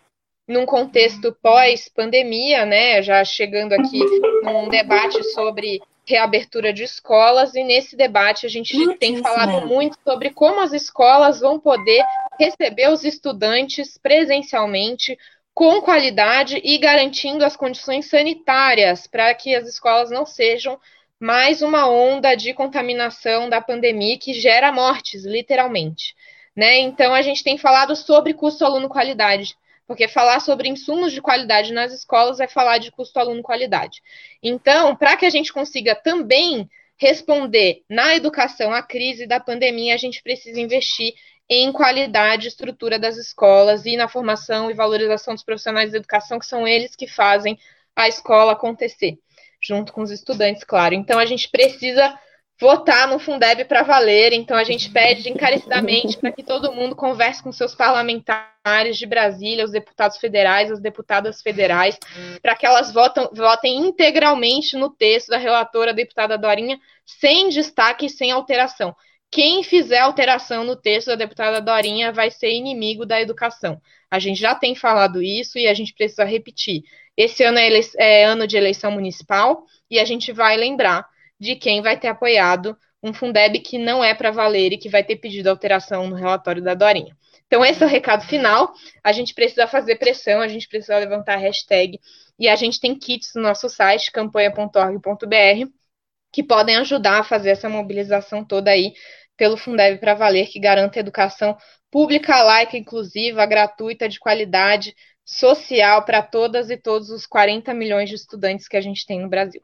num contexto pós-pandemia, né, já chegando aqui num debate sobre reabertura de escolas, e nesse debate a gente tem falado muito sobre como as escolas vão poder receber os estudantes presencialmente, com qualidade e garantindo as condições sanitárias para que as escolas não sejam mais uma onda de contaminação da pandemia que gera mortes, literalmente. Né? Então, a gente tem falado sobre custo aluno-qualidade, porque falar sobre insumos de qualidade nas escolas é falar de custo aluno-qualidade. Então, para que a gente consiga também responder na educação à crise da pandemia, a gente precisa investir em qualidade estrutura das escolas e na formação e valorização dos profissionais de educação, que são eles que fazem a escola acontecer, junto com os estudantes, claro. Então, a gente precisa votar no Fundeb para valer, então a gente pede encarecidamente para que todo mundo converse com seus parlamentares de Brasília, os deputados federais, as deputadas federais, para que elas votam, votem integralmente no texto da relatora, deputada Dorinha, sem destaque e sem alteração. Quem fizer alteração no texto da deputada Dorinha vai ser inimigo da educação. A gente já tem falado isso e a gente precisa repetir. Esse ano é, é ano de eleição municipal e a gente vai lembrar de quem vai ter apoiado um Fundeb que não é para valer e que vai ter pedido alteração no relatório da Dorinha. Então, esse é o recado final. A gente precisa fazer pressão, a gente precisa levantar a hashtag e a gente tem kits no nosso site, campanha.org.br, que podem ajudar a fazer essa mobilização toda aí pelo Fundeb para Valer, que garanta educação pública, laica, inclusiva, gratuita, de qualidade, social para todas e todos os 40 milhões de estudantes que a gente tem no Brasil.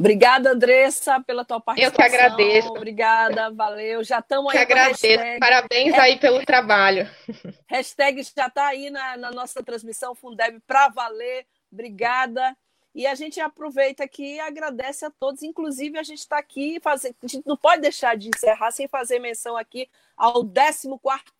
Obrigada, Andressa, pela tua participação.
Eu que agradeço.
Obrigada, valeu. Já estamos
aí. Que agradeço. Parabéns é... aí pelo trabalho.
Hashtag já está aí na, na, nossa transmissão Fundeb para valer. Obrigada. E a gente aproveita aqui e agradece a todos. Inclusive, a gente está aqui, fazer, a gente não pode deixar de encerrar sem fazer menção aqui ao 14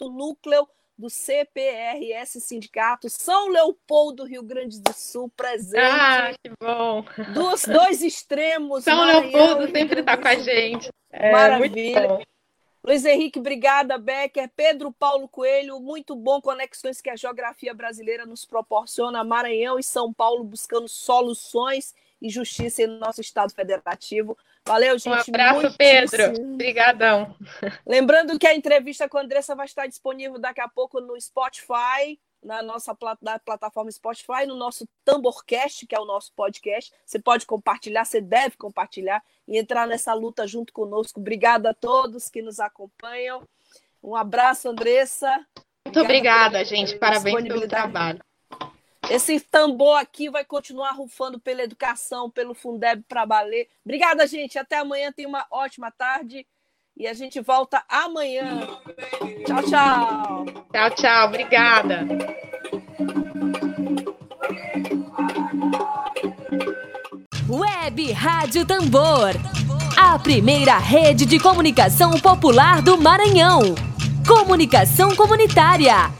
Núcleo do CPRS Sindicato São Leopoldo, Rio Grande do Sul, presente.
Ah, que bom!
Dos dois extremos.
São Maranhão, Leopoldo sempre está com a gente.
É, Maravilha. Luiz Henrique, obrigada, Becker. Pedro Paulo Coelho, muito bom. Conexões que a geografia brasileira nos proporciona. Maranhão e São Paulo buscando soluções e justiça no nosso Estado federativo. Valeu, gente.
Um abraço, Pedro. Obrigadão.
Lembrando que a entrevista com a Andressa vai estar disponível daqui a pouco no Spotify, na nossa na plataforma Spotify, no nosso Tamborcast, que é o nosso podcast. Você pode compartilhar, você deve compartilhar e entrar nessa luta junto conosco. Obrigada a todos que nos acompanham. Um abraço, Andressa.
Muito obrigada, obrigada gente. Parabéns pelo trabalho.
Esse tambor aqui vai continuar rufando pela educação, pelo Fundeb para valer. Obrigada, gente. Até amanhã. Tenha uma ótima tarde. E a gente volta amanhã. Tchau, tchau.
Tchau, tchau. Obrigada.
Web Rádio Tambor. A primeira rede de comunicação popular do Maranhão. Comunicação comunitária.